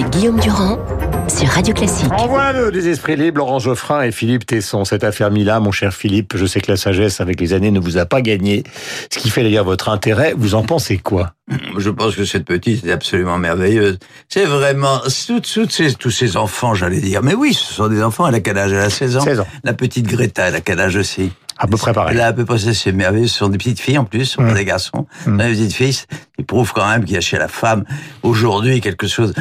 avec Guillaume Durand sur Radio Classique. Envoie le des esprits libres, Laurent Geoffrin et Philippe Tesson. Cette affaire Mila, mon cher Philippe, je sais que la sagesse avec les années ne vous a pas gagné. Ce qui fait d'ailleurs votre intérêt. Vous en pensez quoi? Je pense que cette petite est absolument merveilleuse. C'est vraiment toutes, toutes ces, tous ces enfants, j'allais dire. Mais oui, ce sont des enfants. Elle a quel âge? Elle a 16 ans. 16 ans. La petite Greta, elle a quel âge aussi? À peu près pareil. A à peu près c'est merveilleux. Ce sont des petites filles en plus, ce sont pas des garçons. Mm. Des petites filles, ils prouvent quand même qu'il y a chez la femme aujourd'hui quelque chose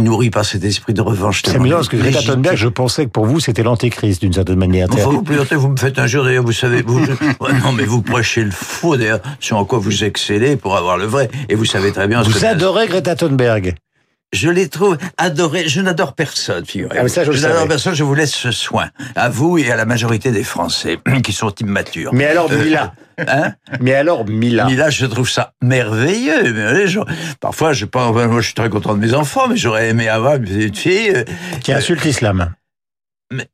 nourri par cet esprit de revanche. C'est amusant parce que Greta Thunberg, je pensais que pour vous c'était l'antéchrist d'une certaine manière. Enfin, vous plaisantez, vous me faites un jour, d'ailleurs, vous savez, vous, Ouais, non, mais vous prêchez le faux, d'ailleurs, sur en quoi vous excellez pour avoir le vrai. Et vous savez très bien ce Vous que- adorez Greta Thunberg Je les trouve adorés. Je n'adore personne, figurez-vous. Ah, ça, je n'adore personne, je vous laisse ce soin. À vous et à la majorité des Français, qui sont immatures. Mais alors Euh, Mila Hein Mais alors Mila Mais là, je trouve ça merveilleux. Mais, parfois, je pas, moi, je suis très content de mes enfants, mais j'aurais aimé avoir une petite fille. euh, qui insulte l'islam.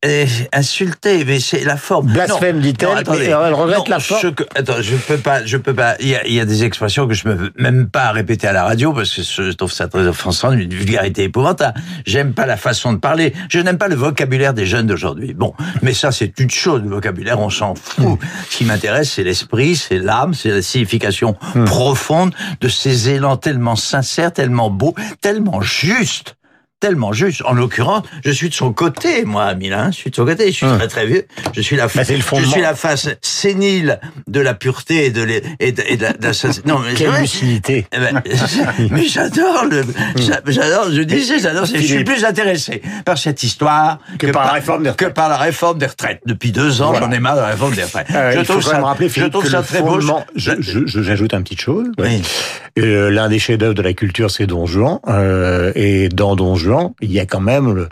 Euh, insulter, mais c'est la forme. Blasphème, dit-elle, elle regrette Non, la forme. que- attends, je peux pas, je peux pas. Il y y a des expressions que je ne peux même pas répéter à la radio parce que je trouve ça très offensant, une vulgarité épouvantable. J'aime pas la façon de parler. Je n'aime pas le vocabulaire des jeunes d'aujourd'hui. Bon, mais ça c'est une chose. Le vocabulaire, on s'en fout. Ce qui m'intéresse, c'est l'esprit, c'est l'âme, c'est la signification profonde de ces élans tellement sincères, tellement beaux, tellement justes tellement juste. En l'occurrence, je suis de son côté, moi, Milan. Je suis de son côté. Je suis très très vieux. Je suis la, Bah, c'est le je suis la face sénile de la pureté et de, l'é- et de, et de la, de la sincérité. Non, mais c'est Quelle vrai. lucidité Eh ben, mais j'adore le, j'a- j'adore, je disais, j'adore, je suis plus intéressé par cette histoire Que par la réforme des que retraites. par la réforme des retraites. Depuis deux ans, Voilà. j'en ai marre de la réforme des retraites. Euh, il faut quand même rappeler, je Philippe, trouve que ça le très beau. je- je- je- J'ajoute une petite chose. Oui. Euh, L'un des chefs-d'œuvre de la culture, c'est Don Juan. Euh, et dans Don Juan, il y a quand même, le,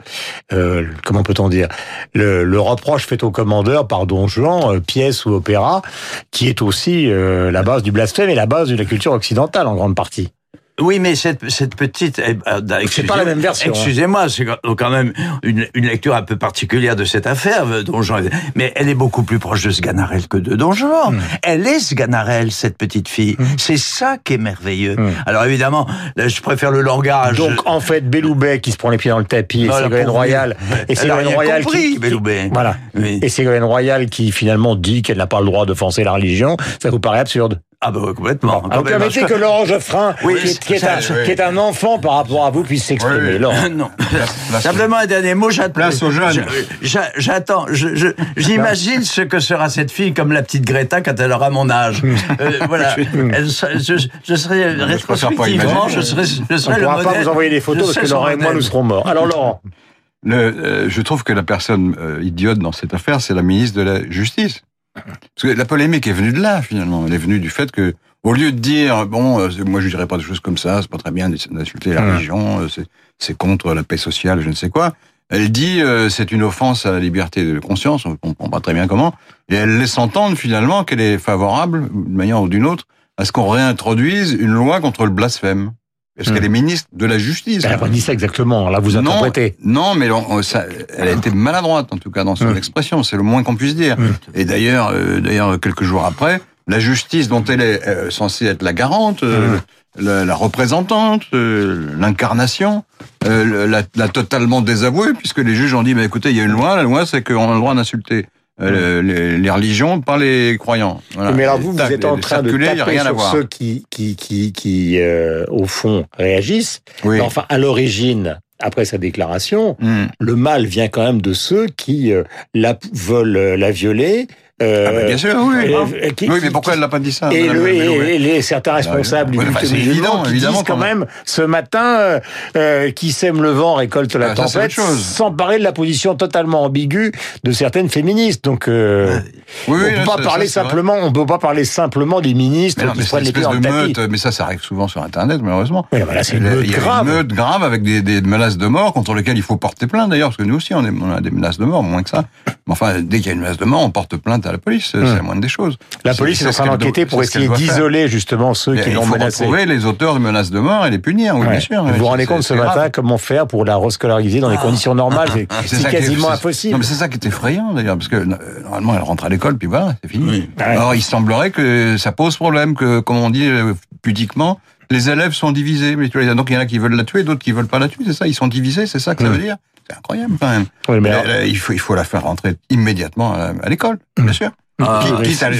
euh, comment peut-on dire, le, reproche fait au commandeur par Don Juan, euh, pièce ou opéra, qui est aussi euh, la base du blasphème et la base de la culture occidentale en grande partie. Oui, mais cette, cette petite... eh, euh, excusez- pas la même version, hein. Excusez-moi, c'est quand même une, une lecture un peu particulière de cette affaire, euh, Don Juan. Mais elle est beaucoup plus proche de Sganarelle que de Don Juan. Hmm. Elle est Sganarelle, cette petite fille. C'est ça qui est merveilleux. Alors évidemment, là, je préfère le langage... Donc en fait, Belloubet qui se prend les pieds dans le tapis et Ségolène Royal et Ségolène Royal compris, qui, qui- Belloubet. voilà Oui. et Ségolène Royal qui finalement dit qu'elle n'a pas le droit d'offenser la religion, ça vous paraît absurde Ah bah ouais, complètement. Alors, Complètement. permettez que Laurent Geoffrin, Oui, qui, est, qui est ça, un, ça, qui est un enfant par rapport à vous, puisse s'exprimer. Oui. Laurent. non. place Simplement un dernier mot. j'attends- Place aux jeunes. je- j'a- J'attends. je- je- J'imagine ce que sera cette fille comme la petite Greta quand elle aura mon âge. Euh, voilà. Elle je, je serai je pas rétrospectivement, imaginer. je serai, je On serai ne le pourra pas modèle. vous envoyer des photos Je parce que Laurent et moi, nous serons morts. Alors, Laurent, Le, euh, je trouve que la personne euh, idiote dans cette affaire, c'est la ministre de la Justice. Parce que la polémique est venue de là, finalement. Elle est venue du fait que, au lieu de dire, bon, euh, moi je dirais pas des choses comme ça, c'est pas très bien d'insulter la Hum. religion, euh, c'est- c'est contre la paix sociale, je ne sais quoi. Elle dit, euh, c'est une offense à la liberté de conscience, on comprend pas très bien comment, et elle laisse entendre finalement qu'elle est favorable, d'une manière ou d'une autre, à ce qu'on réintroduise une loi contre le blasphème. Parce qu'elle est ministre de la Justice. elle n'a pas dit ça exactement. Là, vous interprétez. Non, mais on- ça, elle a été maladroite en tout cas dans son Hum. expression. C'est le moins qu'on puisse dire. Hum. Et d'ailleurs, euh, d'ailleurs quelques jours après, la justice dont elle est euh, censée être la garante, euh, la, la représentante, euh, l'incarnation, euh, la totalement désavouée, puisque les juges ont dit, bah, écoutez, il y a une loi, la loi c'est qu'on a le droit d'insulter. Euh, les, les religions, pas les croyants. Voilà. Mais alors vous, vous êtes en train de taper rien sur ceux qui, qui, qui, qui euh, au fond, réagissent. Oui. Mais enfin, à l'origine, après sa déclaration, Hum. le mal vient quand même de ceux qui euh, la, veulent euh, la violer. Euh, Ah bah, bien sûr, oui. euh, qui- oui, mais pourquoi elle l'a pas dit ça Et, le- les certains responsables Ouais, du enfin, culte musulman évident, qui évidemment disent quand même ce matin euh, qui sème le vent récolte la Ah, tempête, sans parler de la position totalement ambiguë de certaines féministes. Donc euh, Oui, on peut là, pas ça- parler ça, simplement, on peut pas parler simplement des ministres Mais non, qui mais prennent les pieds dans tapis. meute, mais ça, ça arrive souvent sur Internet, malheureusement. Oui, c'est une Il y a- meute il y a grave. Une meute grave avec des, des menaces de mort contre lesquelles il faut porter plainte d'ailleurs, parce que nous aussi on, est- on a des menaces de mort, moins que ça. Mais enfin, dès qu'il y a une menace de mort, on porte plainte à la police, c'est la moindre des choses. La police est en train d'enquêter pour essayer d'isoler justement ceux Mais qui il l'ont faut menacé. retrouver les auteurs de menaces de mort et les punir, oui, Ouais. bien sûr. Vous vous rendez compte ce matin grave. comment faire pour la rescolariser dans des conditions normales? C'est est- quasiment impossible. Non, mais c'est ça qui est effrayant d'ailleurs, parce que euh, normalement elle rentre à l'école, puis voilà, c'est fini. Oui. Ouais. Alors il semblerait que ça pose problème, que comme on dit euh, pudiquement, les élèves sont divisés. Mais tu vois, donc il y en a qui veulent la tuer, d'autres qui veulent pas la tuer. C'est ça, ils sont divisés. C'est ça que ça veut dire? C'est incroyable quand même. Oui, mais Euh, alors- euh, il faut il faut la faire rentrer immédiatement à, à l'école, bien sûr. Ah, Qui- quitte, à,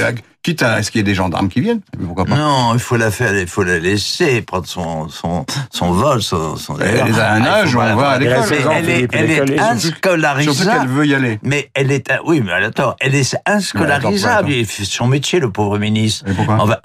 quitte à ce qu'il y ait des gendarmes qui viennent. Pourquoi pas Non, il faut la faire, il faut la laisser prendre son son son vol, son son. Elle est à un Ah, âge où on va à l'école. Elle a 16 ans, Elle est, elle est Surtout inscolarisable. qu'elle veut y aller. Mais elle est, oui, mais attends, elle est inscolarisable. Son métier, le pauvre ministre. Et pourquoi On va-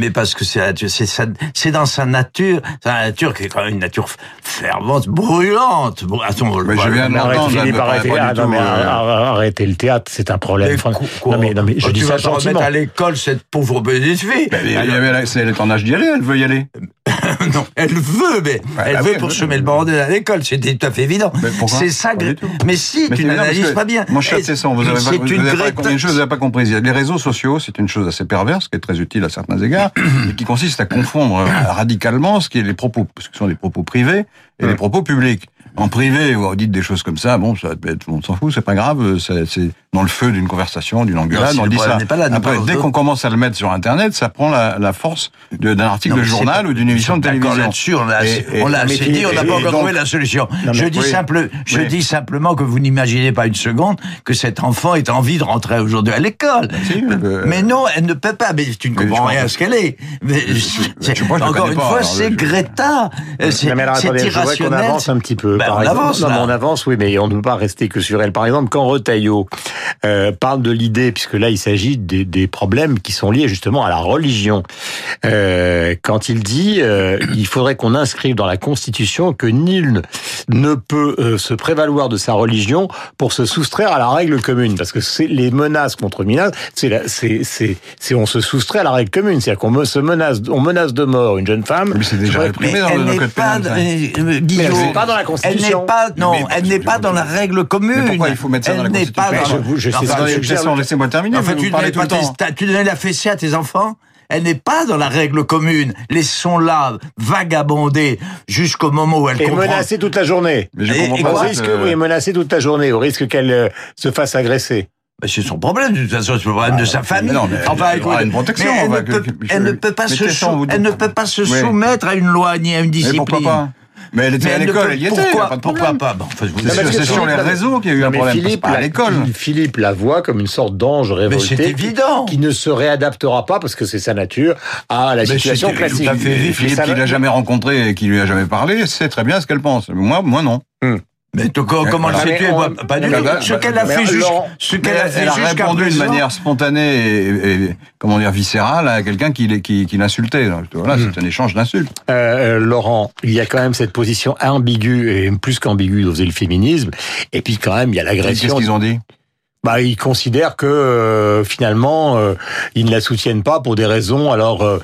mais parce que c'est c'est sa- c'est dans sa nature, c'est la nature qui est quand même une nature fervente, brûlante. Attends, Mais je viens du ah, euh, le théâtre, c'est un problème. Mais Enfin, quoi- quoi non, mais, non, mais je Oh, dis tu ça vas pas remettre gentiment. à l'école cette pauvre petite fille. C'est- elle est en âge d'y aller, elle veut y aller. non, elle veut, mais elle bah veut oui, pour semer le bordel à l'école, c'est tout à fait évident. C'est ça, mais si, Mais tu c'est n'analyses pas bien. Mon cher Et- Tesson, vous avez pas, c'est vous une avez pas- Greta- une chose, vous n'avez pas comprise. Les réseaux sociaux, c'est une chose assez perverse, qui est très utile à certains égards, et qui consiste à confondre radicalement ce qui est les propos, ce qui sont les propos privés et les propos publics. En privé, vous dites des choses comme ça, bon, ça, tout le monde s'en fout, c'est pas grave, c'est c'est dans le feu d'une conversation, d'une engueulade, si on dit ça. n'est pas là, Après, pas- dès qu'on commence à le mettre sur Internet, ça prend la, la force d'un article Non, de journal pas- ou d'une émission de télévision. là-dessus, on l'a on assez dit, on n'a pas encore trouvé la solution. Non, je dis oui. simple, je Oui. dis simplement que vous n'imaginez pas une seconde que cet enfant ait envie de rentrer aujourd'hui à l'école. Si, euh, mais non, elle ne peut pas. Mais tu ne comprends rien à ce qu'elle est. Mais, je- je encore une fois, c'est Greta. Euh, C'est qu'on irrationnel. avance un petit peu. Ben, par on exemple. avance, non, mais là. on avance, oui, mais on ne peut pas rester que sur elle. Par exemple, quand Retailleau euh, parle de l'idée, puisque là, il s'agit des, des problèmes qui sont liés justement à la religion, euh, quand il dit euh, il faudrait qu'on inscrive dans la Constitution que nul ne peut euh, se prévaloir de sa religion pour se soustraire à la règle commune, parce que c'est les menaces contre minage, c'est la- c'est c'est c'est on se soustrait à la règle commune, c'est-à-dire qu'on me- se menace, on menace de mort une jeune femme. Mais c'est déjà réprimé dans le code pénal. euh, pas dans la Elle n'est pas, non, Mais- elle n'est pas dans la règle commune. Mais pourquoi il faut mettre ça dans Elle la n'est pas Constitution dans Mais je vous- je sais Enfin, Tesson, laissez-moi terminer. En fait, vous tu donnais tout pas tes- tu donnais la fessée à tes enfants elle n'est pas dans la règle commune. Laissons-la vagabonder jusqu'au moment où elle Et comprend. menacée toute la journée. Mais je Et- comprends et pas. Quoi, risque, euh, oui, menacée toute la journée, au risque qu'elle euh, se fasse agresser. Bah, c'est son problème, de toute façon, c'est le problème de sa famille. mais non, mais enfin, y aura une protection, mais elle, va ne peut, que- elle ne je- peut pas mais se, sou- elle ne peut pas se Oui. soumettre à une loi ni à une Mais discipline. pourquoi pas Mais elle était Mais à l'école, elle y était, pourquoi, pourquoi pas Bon, enfin, vous- C'est sur- les réseaux qu'il y a eu un mais problème, Philippe, pas à l'école. Philippe la voit comme une sorte d'ange Mais c'est révolté évident. qui ne se réadaptera pas parce que c'est sa nature à la Mais situation c'est tout à classique. fait Philippe, qui l'a jamais rencontré et qui lui a jamais parlé, sait très bien ce qu'elle pense. Moi, moi non. Mais comment le sais-tu Pas du tout. Ce qu'elle a fait ce qu'elle a elle, fait jusqu'à répondu de manière spontanée et, et- comment dire viscérale à quelqu'un qui, l'est- qui, qui l'insultait. Voilà, Hmm. c'est un échange d'insultes. Euh, euh, Laurent, il y a quand même cette position ambiguë et plus qu'ambiguë faisait le féminisme. Et puis quand même, il y a Qu'est-ce l'agression. qu'ils ont dit? Bah, ils considèrent que euh, finalement, euh, ils ne la soutiennent pas pour des raisons alors euh,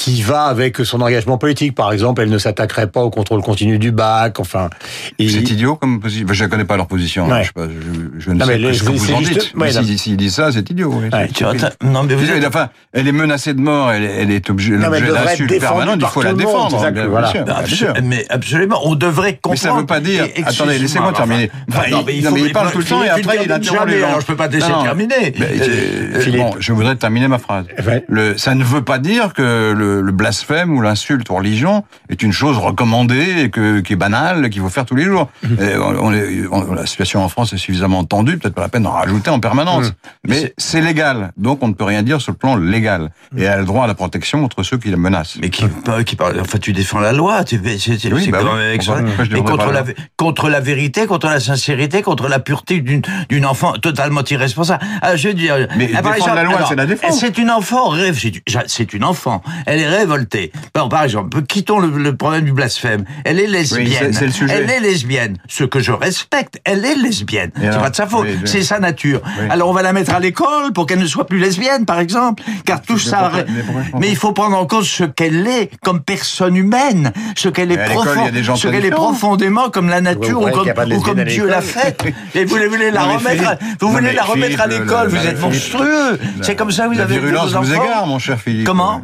qui va avec son engagement politique. Par exemple, elle ne s'attaquerait pas au contrôle continu du bac. Enfin, et- C'est idiot comme position. Je ne connais pas leur position. hein. Ouais. Je, sais pas, je, je ne Non, sais pas ce que vous en juste- dites. ouais, Mais non. si- S'ils disent ça, c'est idiot. oui. Ouais, Tu vois, t'as- Non, mais vous êtes- enfin, elle est menacée de mort, elle, est- elle est obligée, d'insultes permanentes, il faut la défendre. bien, sûr, Absol- sûr. Mais absolument, on devrait comprendre. Mais ça veut pas dire. Et- Attendez, laissez-moi terminer. il- mais il parle tout le temps et après, il interrompt les gens. alors je peux pas te laisser terminer. Euh, euh, bon, je voudrais terminer ma phrase. Ça ne veut pas dire que le, le blasphème ou l'insulte aux religions est une chose recommandée et que, qui est banale, qu'il faut faire tous les jours. Mhm. Et on- on est- on- la situation en France est suffisamment tendue, peut-être pas la peine d'en rajouter en permanence. Mhm. Mais c'est légal, donc on ne peut rien dire sur le plan légal. Et elle a le droit à la protection contre ceux qui la menacent. Mais qui, qui parle, enfin, tu défends la loi, tu, c'est, c'est, Oui, c'est bah quand oui. devrais contre la, contre la vérité, contre la sincérité, contre la pureté d'une, d'une enfant totalement irresponsable. Ah, je veux dire. Mais défendre la loi, c'est la défendre. C'est une enfant rêve, c'est, c'est une enfant. Elle est révoltée. Bon, par exemple, quittons le, le problème du blasphème. Elle est lesbienne. c'est- c'est le sujet. Elle est lesbienne. Ce que je respecte, elle est lesbienne. C'est pas de sa faute. Oui, C'est sa nature. Oui. Alors on va la mettre à l'école pour qu'elle ne soit plus lesbienne, par exemple. Car tout Mais ça. mais il faut prendre en compte ce qu'elle est comme personne humaine, ce qu'elle est, profond- ce qu'elle profondément comme la nature ou comme, ou Dieu l'a faite. Et vous voulez la remettre, vous voulez la remettre à l'école, le- vous êtes monstrueux. C'est comme ça que vous avez virulence vos vous enfants égare, mon cher Philippe. Comment?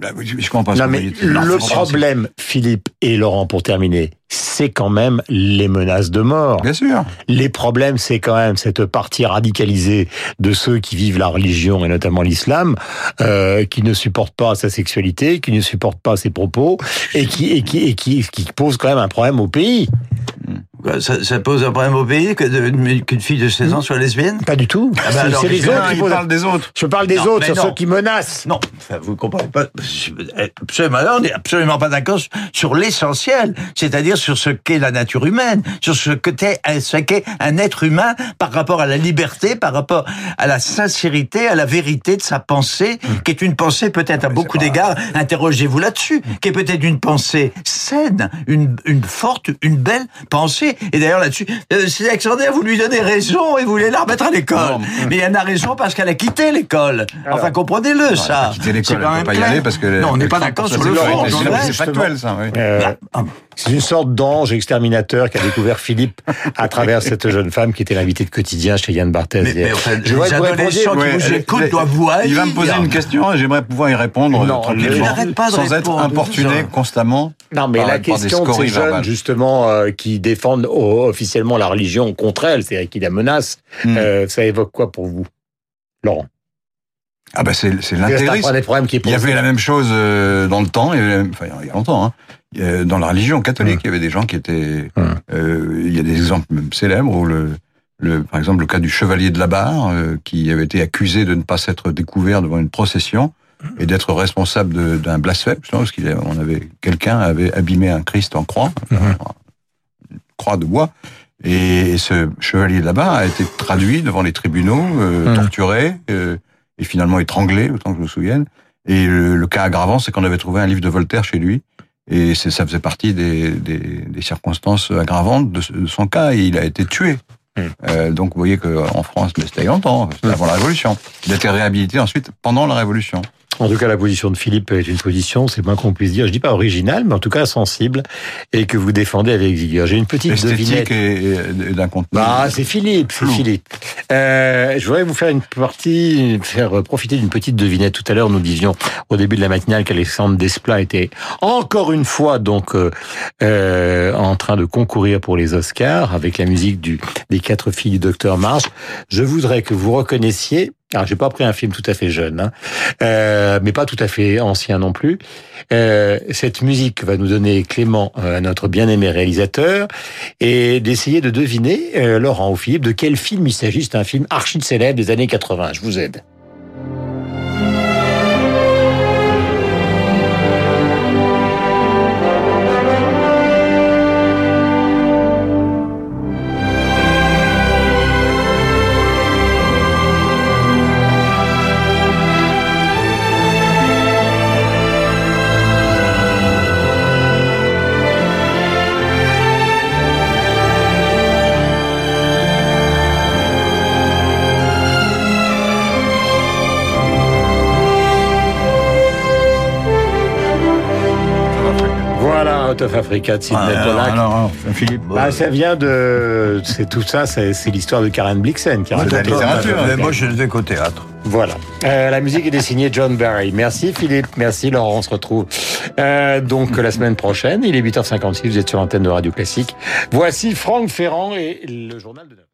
Là, oui, je comprends pas Non, mais le problème, Philippe et Laurent, pour terminer, c'est quand même les menaces de mort. Bien sûr. Les problèmes, c'est quand même cette partie radicalisée de ceux qui vivent la religion et notamment l'islam, euh, qui ne supportent pas sa sexualité, qui ne supportent pas ses propos et qui et qui et qui, qui pose quand même un problème au pays. Ça, ça pose un problème au pays qu'une fille de 16 ans soit lesbienne? Pas du tout. bah C'est- les autres qui posent. parle des autres. Je parle des Non, autres, mais sur non. ceux qui menacent. Non, enfin, vous comprenez pas. Absolument, on n'est absolument pas d'accord sur l'essentiel, c'est-à-dire sur ce qu'est la nature humaine, sur ce qu'est un être humain par rapport à la liberté, par rapport à la sincérité, à la vérité de sa pensée, qui est une pensée peut-être à beaucoup d'égards, interrogez-vous là-dessus, qui est peut-être une pensée saine, une, une forte, une belle pensée. Et d'ailleurs là-dessus, euh, c'est Alexander, vous lui donnez raison et vous voulez la remettre à l'école. Mais elle a raison parce qu'elle a quitté l'école. Enfin, comprenez-le, ça. Quitter l'école, peut même pas y aller parce que. Non, on n'est pas d'accord sur le fond. c'est- factuel, ça, oui. Euh, Ah, C'est une sorte d'ange exterminateur qu'a découvert Philippe à travers cette jeune femme qui était l'invitée de quotidien chez Yann Barthès. Mais, mais enfin, Je les adolescents qui vous écoutent doivent vous Il va me poser haïr. une question et j'aimerais pouvoir y répondre Non, euh, tranquillement, pas de sans être importuné constamment. Non, mais par- la par des question de ces jeunes, justement, euh, qui défendent officiellement la religion contre elle, c'est-à-dire qui la menacent, Hmm. euh, ça évoque quoi pour vous Laurent? Ah ben c'est l'intégrisme. est Il y avait la même chose euh, dans le temps, il y avait- enfin il y a longtemps, hein. Dans la religion catholique, il y avait des gens qui étaient. Hum. euh, il y a des exemples même célèbres où le, le, par exemple le cas du chevalier de la barre, euh, qui avait été accusé de ne pas s'être découvert devant une procession et d'être responsable d'un blasphème, parce qu'il y a- on avait quelqu'un avait abîmé un Christ en croix, croix de bois. Et ce chevalier de la barre a été traduit devant les tribunaux, euh, Mhm. torturé euh, et finalement étranglé, autant que je me souvienne. Et le, le cas aggravant, c'est qu'on avait trouvé un livre de Voltaire chez lui. Et ça faisait partie des, des, des circonstances aggravantes de, son cas. Et il a été tué. Mm. Euh, donc vous voyez qu'en France, mais c'était longtemps, c'était Mm. avant la Révolution. Il a été réhabilité ensuite pendant la Révolution. En tout cas, la position de Philippe est une position, c'est moins qu'on puisse dire, je dis pas originale, mais en tout cas sensible, et que vous défendez avec vigueur. J'ai une petite devinette. Esthétique et, et- et d'un contenu. Bah, c'est Philippe, c'est. Philippe. Euh, je voudrais vous faire une partie, faire profiter d'une petite devinette. Tout à l'heure, nous disions au début de la matinale qu'Alexandre Desplat était encore une fois donc euh, euh, en train de concourir pour les Oscars avec la musique du des quatre filles du docteur March. Je voudrais que vous reconnaissiez. Alors, j'ai pas pris un film tout à fait jeune, hein, euh, mais pas tout à fait ancien non plus. Euh, cette musique va nous donner Clément, euh, notre bien-aimé réalisateur, et d'essayer de deviner, euh, Laurent ou Philippe, de quel film il s'agit. C'est un film archi célèbre des années 80. Je vous aide. Out of Africa de Sidney Ah, Pollack. Alors, alors, Philippe. Bah, ça vient de, c'est tout ça, c'est c'est l'histoire de Karen Blixen qui C'est de la littérature. Mais moi, je ne vais qu'au théâtre. Voilà. Euh, la musique est dessinée John Barry. Merci Philippe, merci Laurent, on se retrouve euh, donc la semaine prochaine. Il est 8h56, vous êtes sur l'antenne de Radio Classique. Voici Franck Ferrand et le journal de 9